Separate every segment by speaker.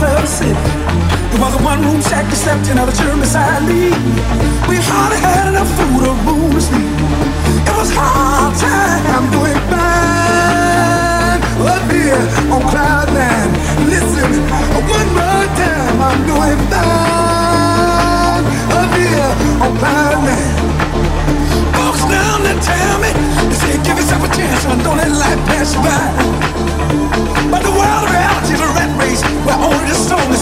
Speaker 1: club city. It was a one room shack that slept in other germ beside me. We hardly had enough food or room to sleep. It was hard time doing fine. Up here on cloud nine. Listen, one more time, I'm doing fine. Up here on cloud nine.
Speaker 2: Folks down there tell me, they say give yourself a chance, and don't let life pass you by. But the world of reality where only the strong will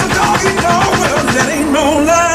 Speaker 2: a dog eat dog world that ain't no lie.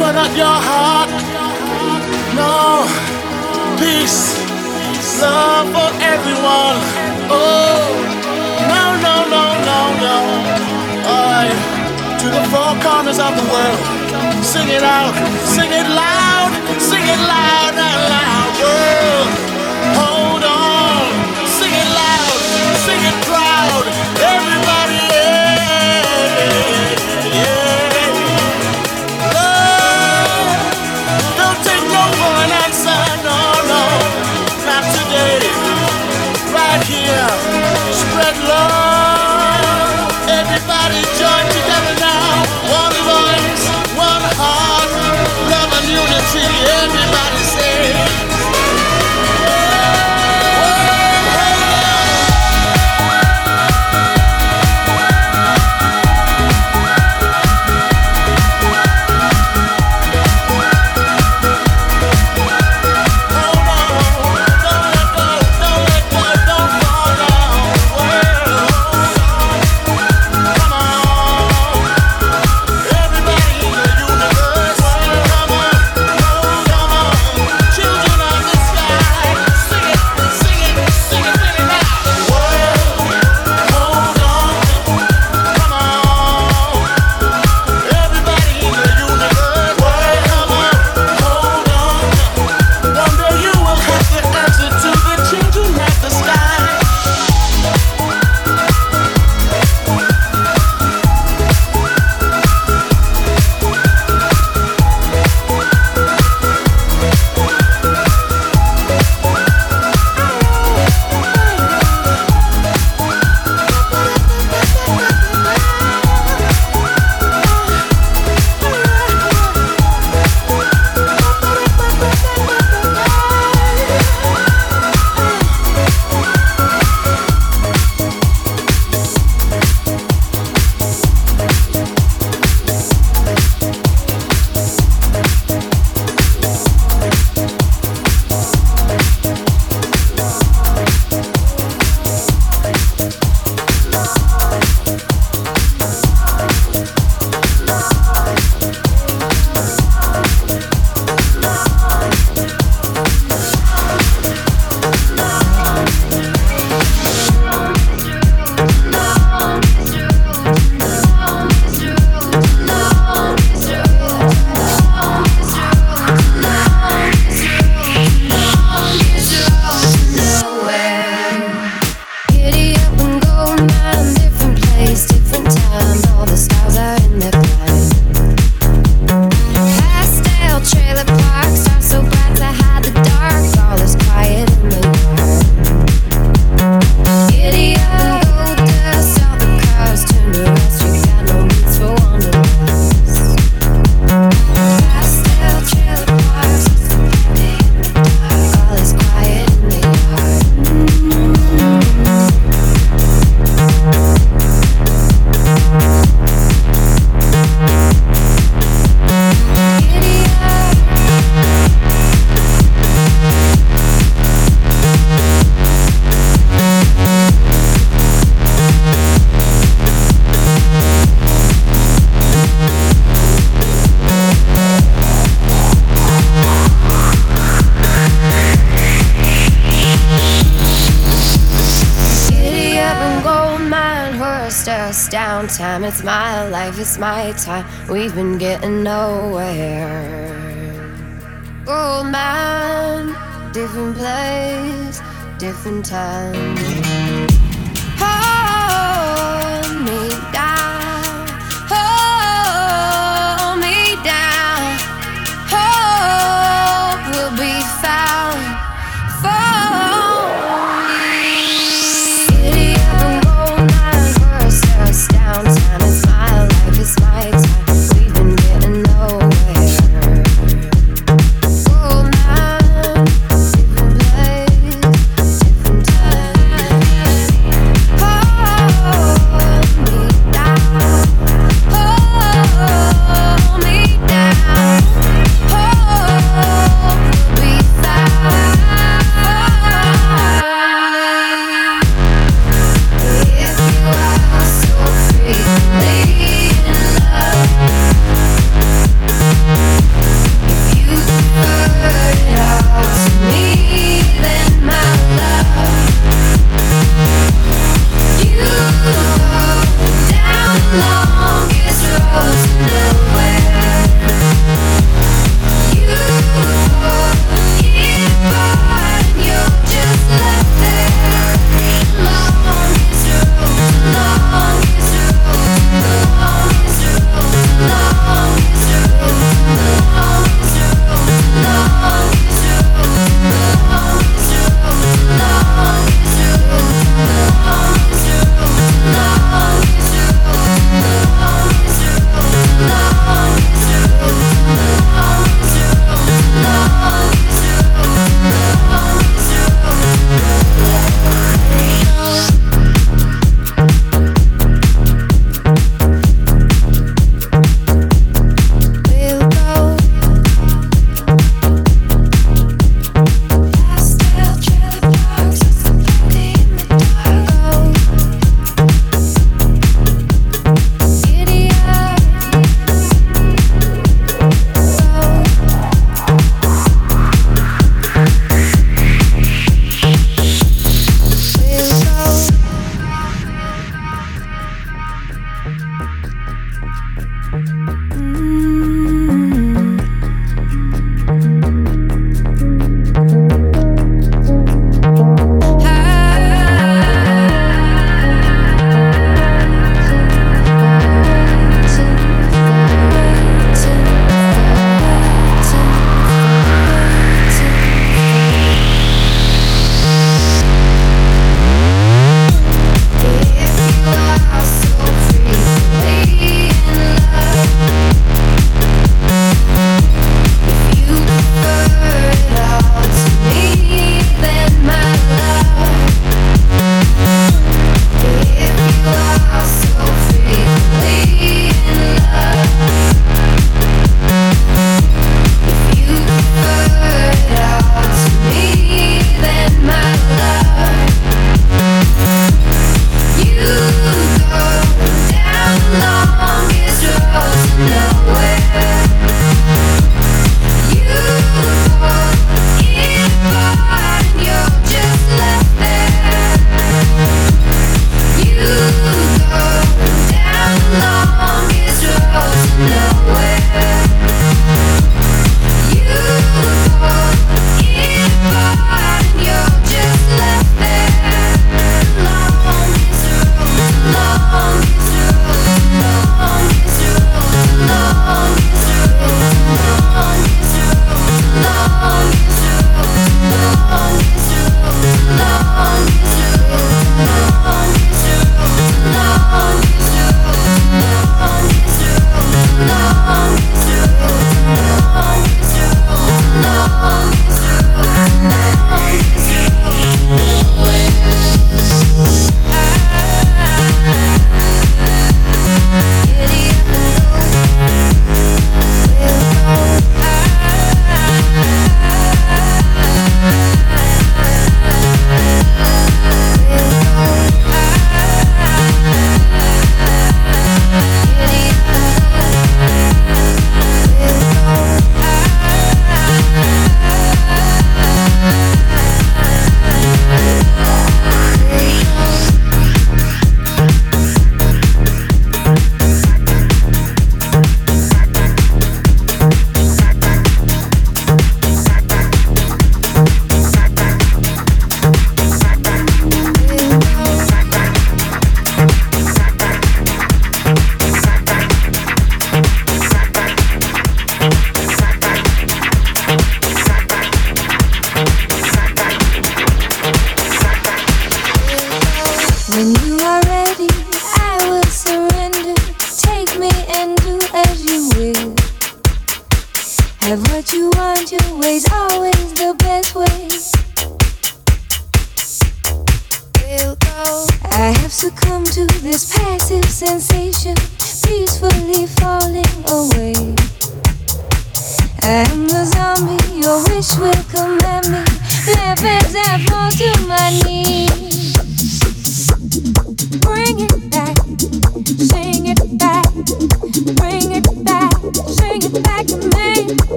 Speaker 2: but not your heart. No, peace, love for everyone. Oh, no, no, no, no, no. I, to the four corners of the world, sing it out, sing it loud, sing it loud, and loud, world.
Speaker 3: waste my time. We've been getting nowhere. Old man, different place, different time.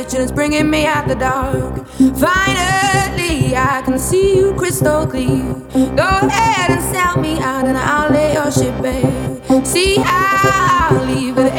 Speaker 3: And it's
Speaker 4: bringing me out the dark. Finally, I can see you crystal clear. Go ahead and sell me out, and I'll lay your shit bare. See, how I'll leave with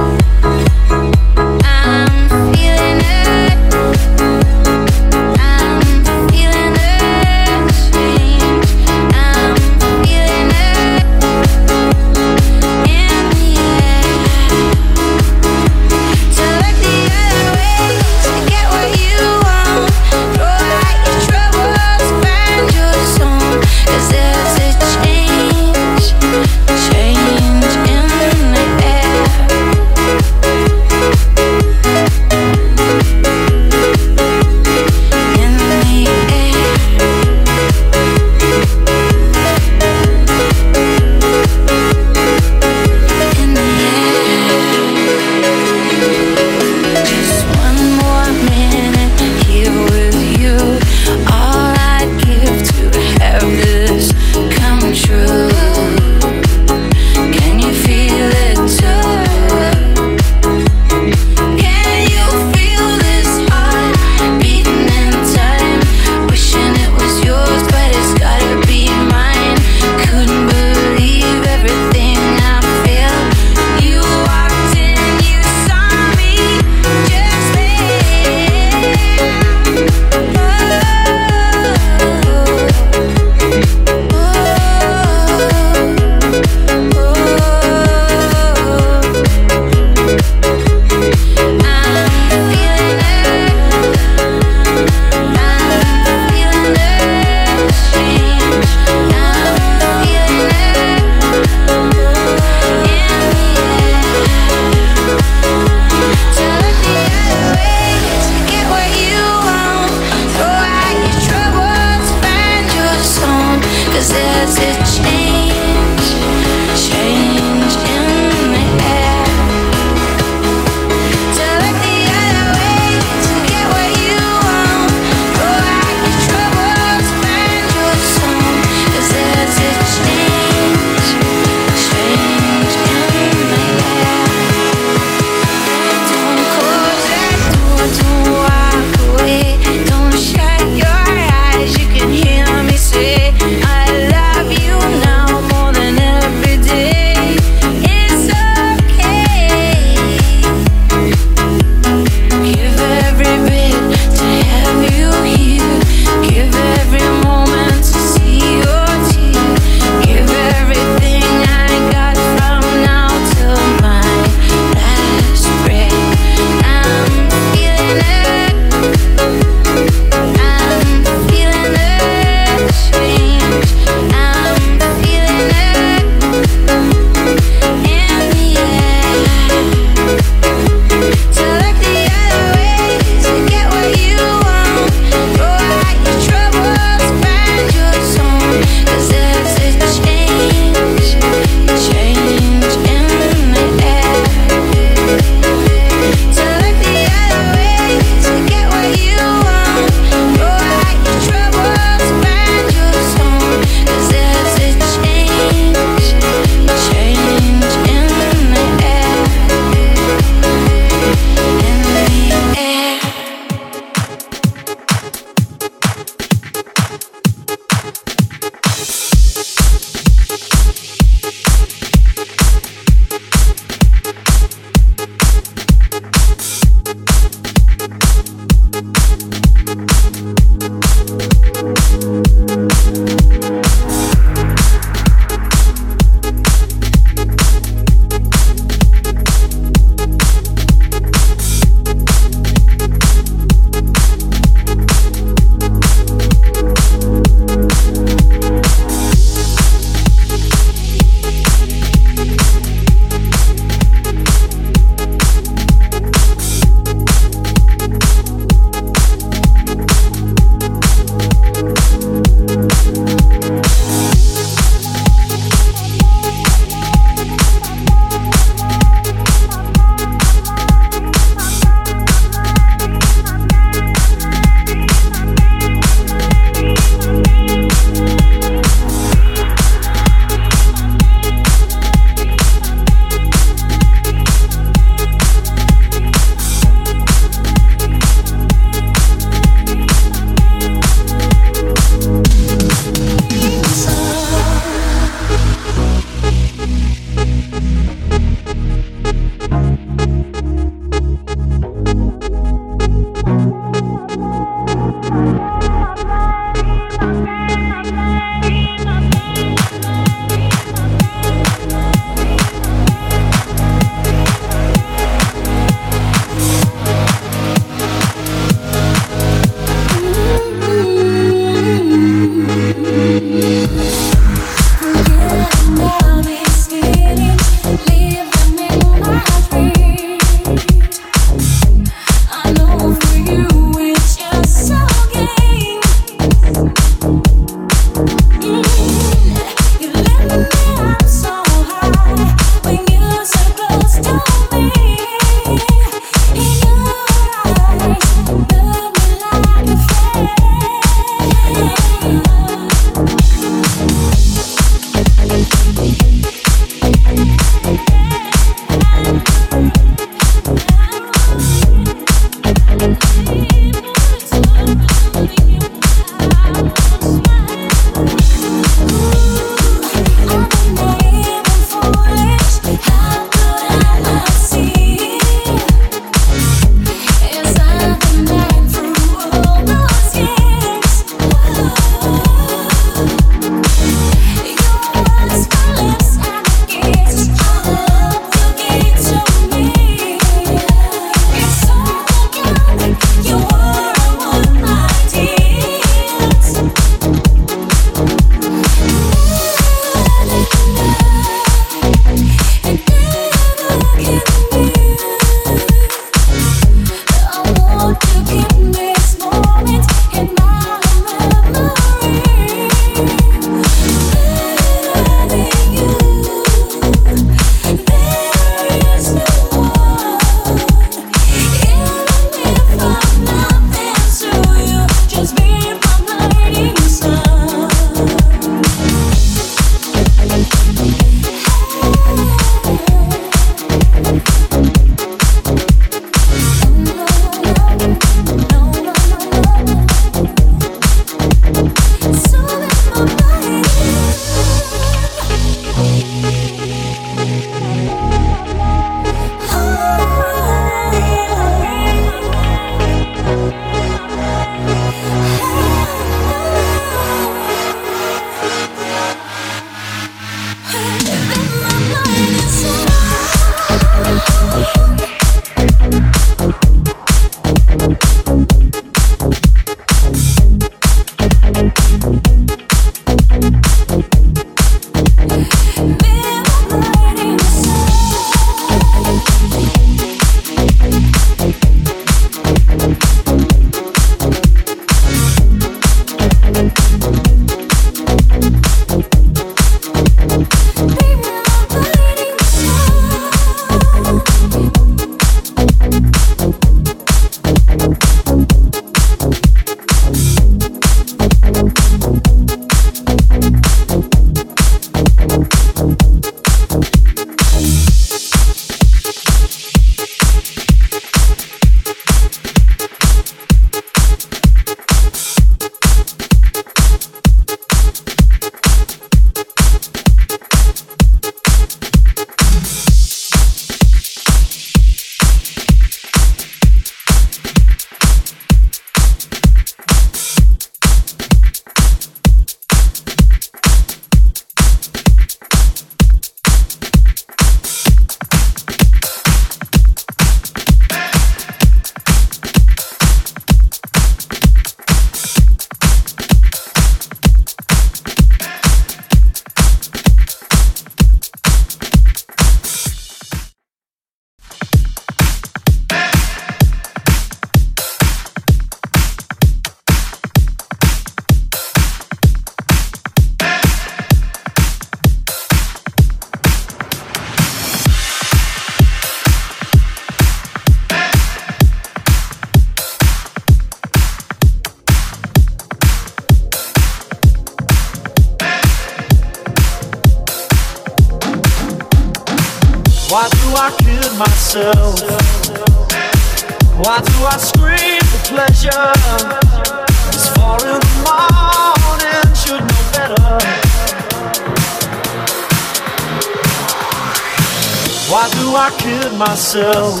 Speaker 4: I
Speaker 5: kid myself?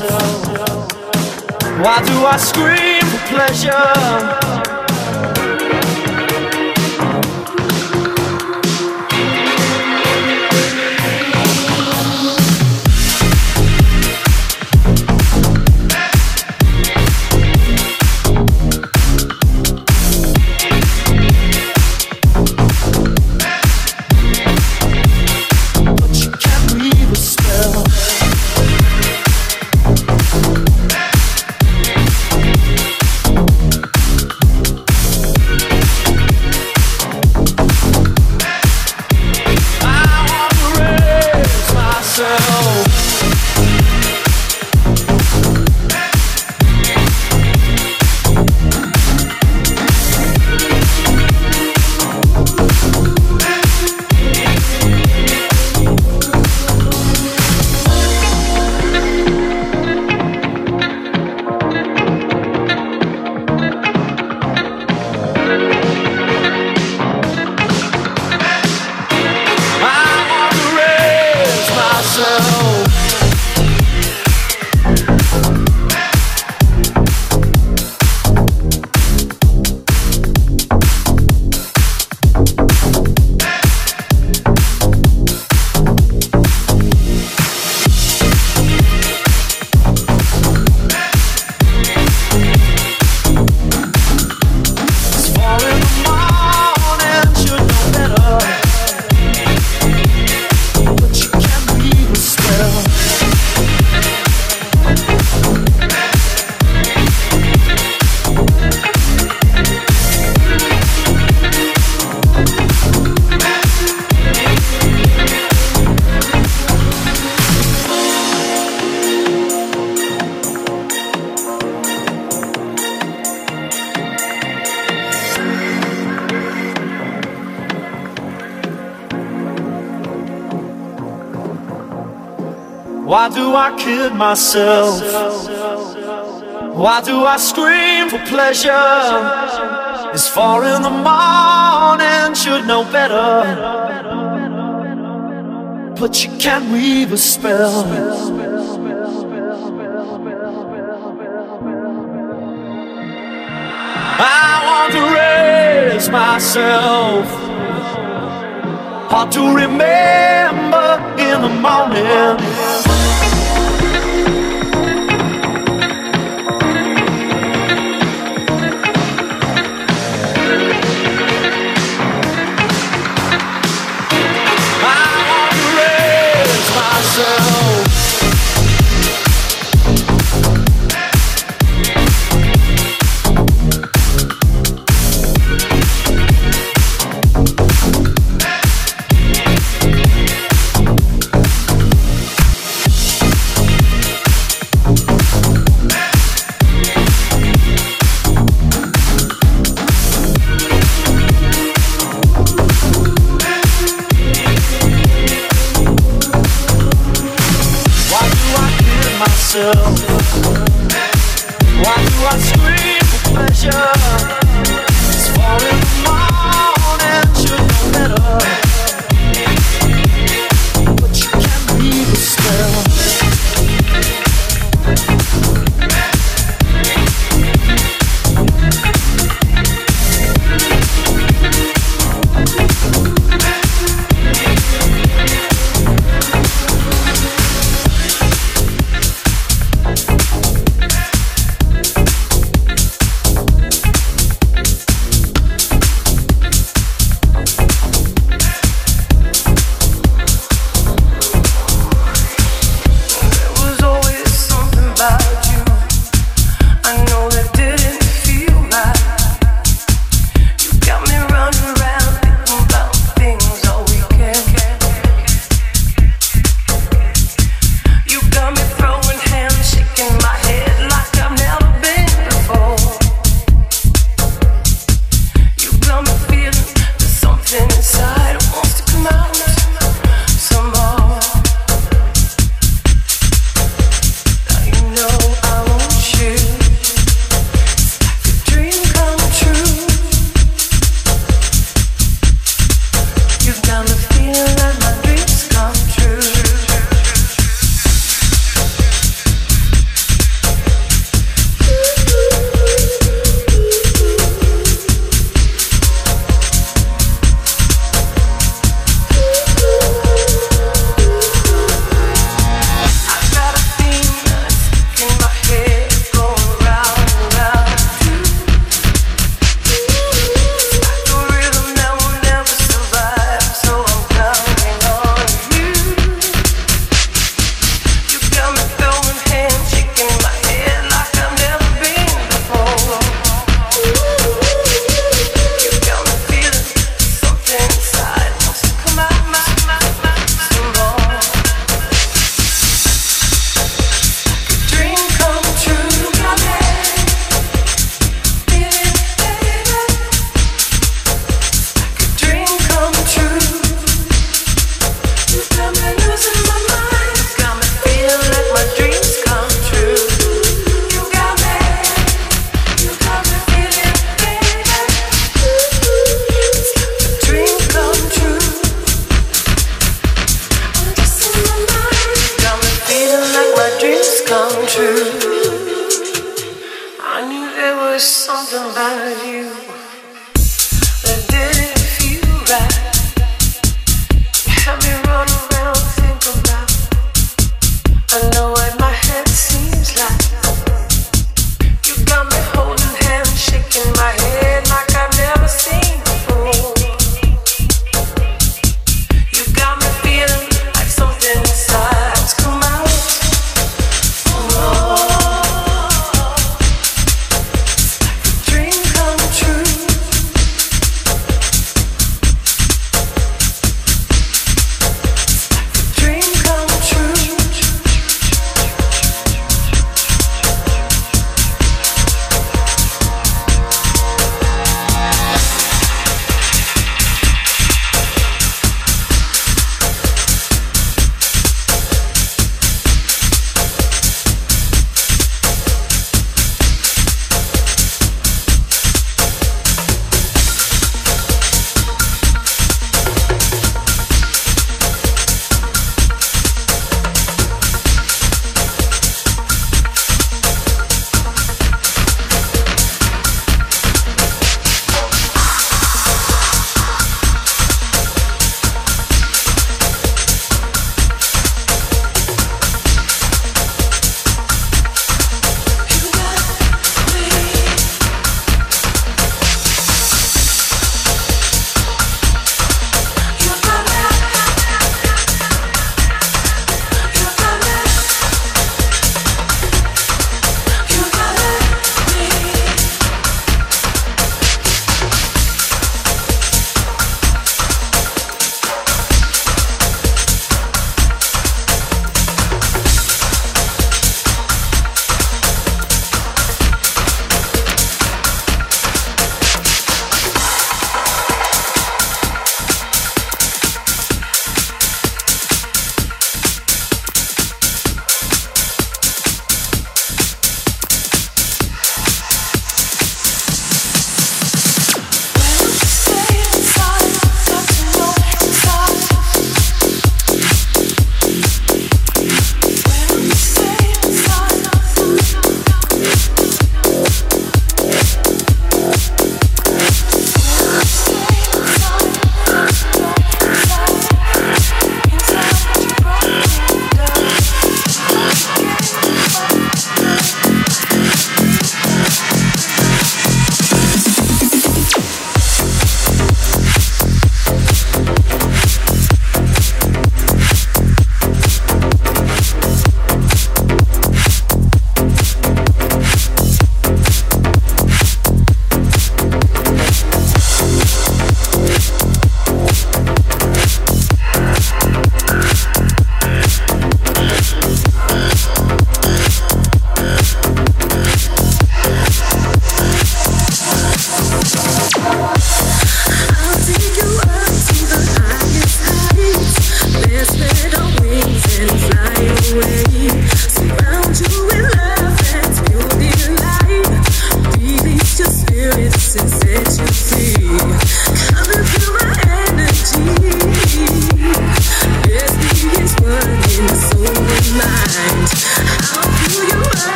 Speaker 5: Why do I scream for pleasure? Myself? Why do I scream for pleasure? It's four in the morning, should know better. But you can't weave a spell. I want to raise myself. Hard to remember in the morning.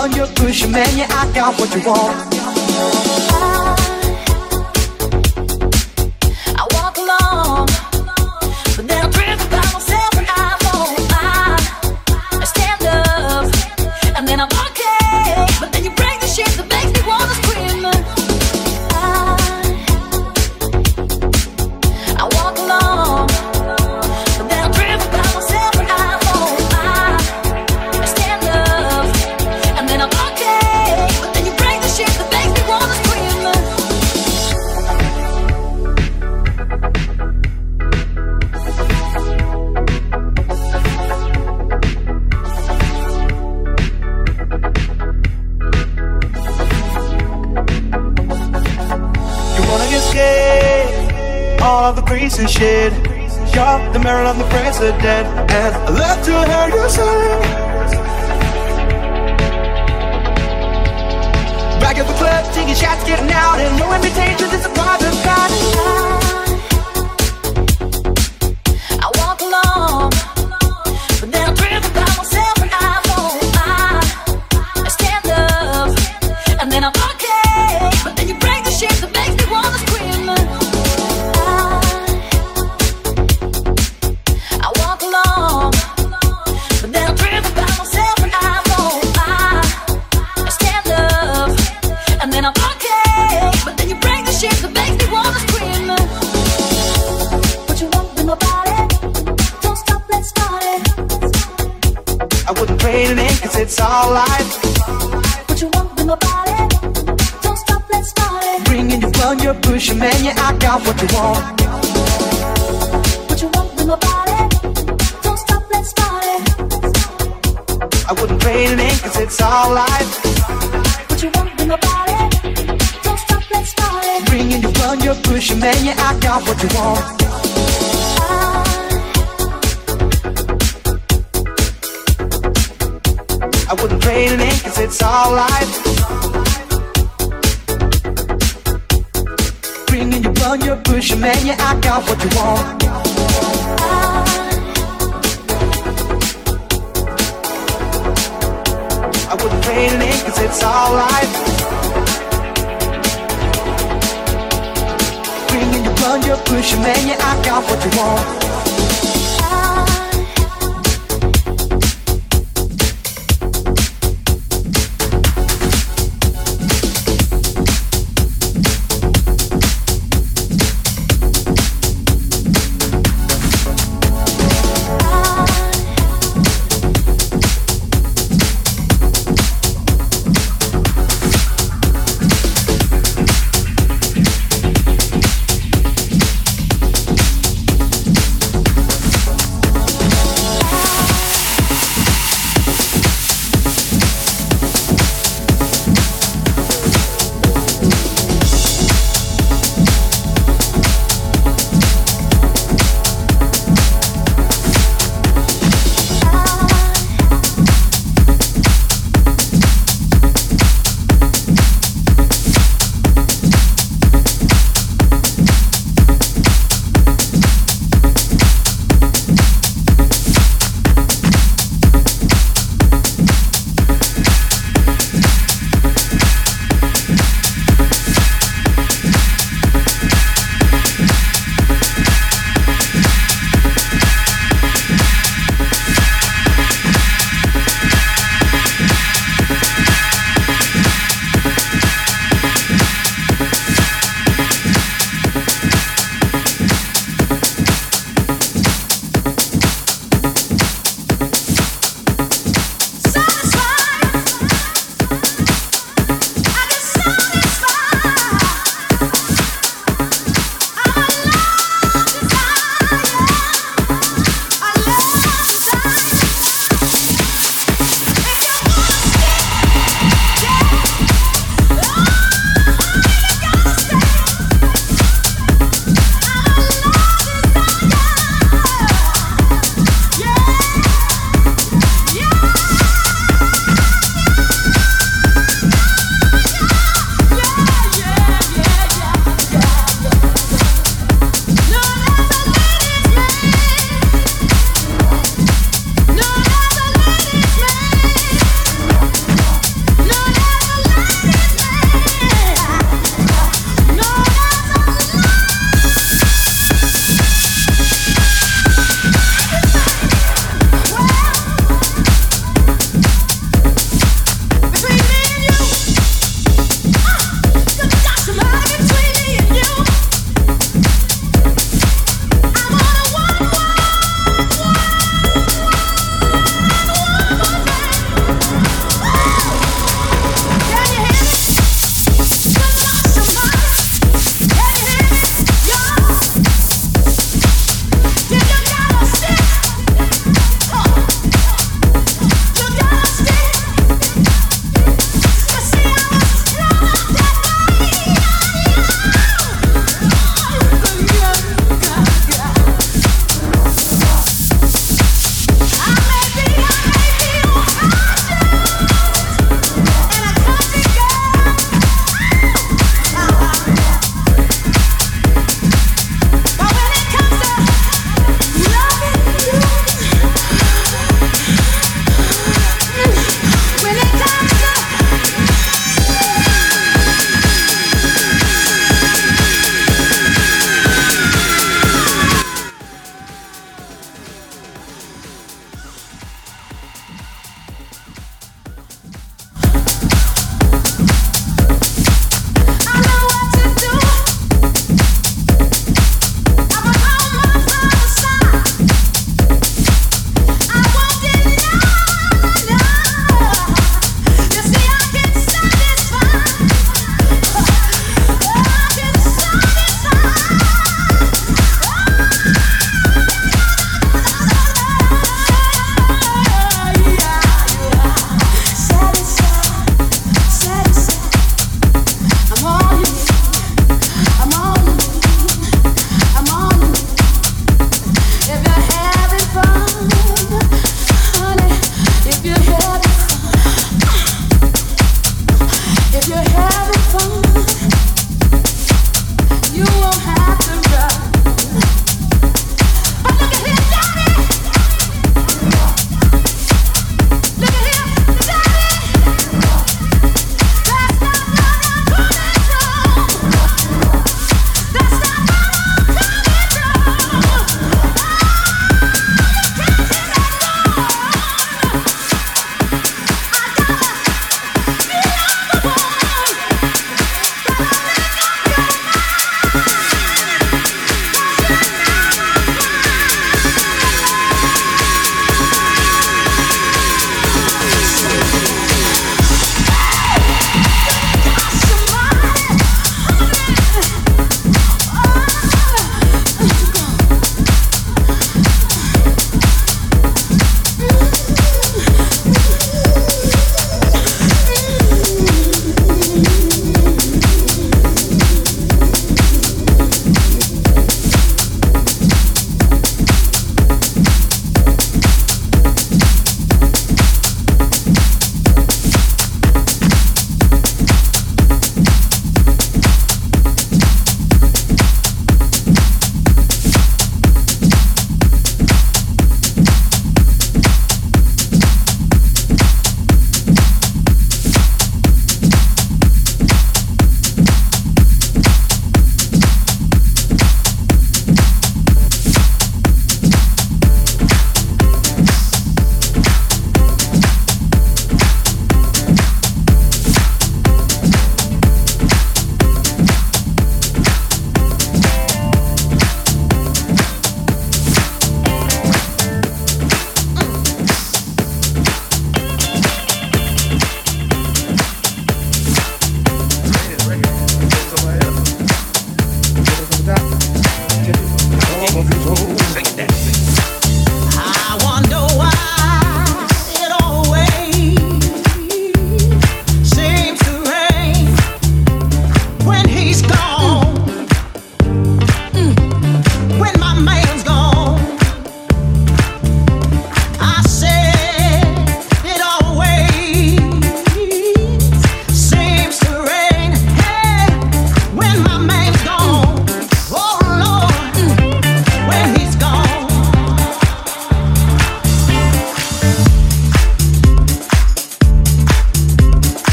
Speaker 4: on you
Speaker 6: push
Speaker 7: me,
Speaker 6: yeah, I got what you want.
Speaker 8: The
Speaker 9: day.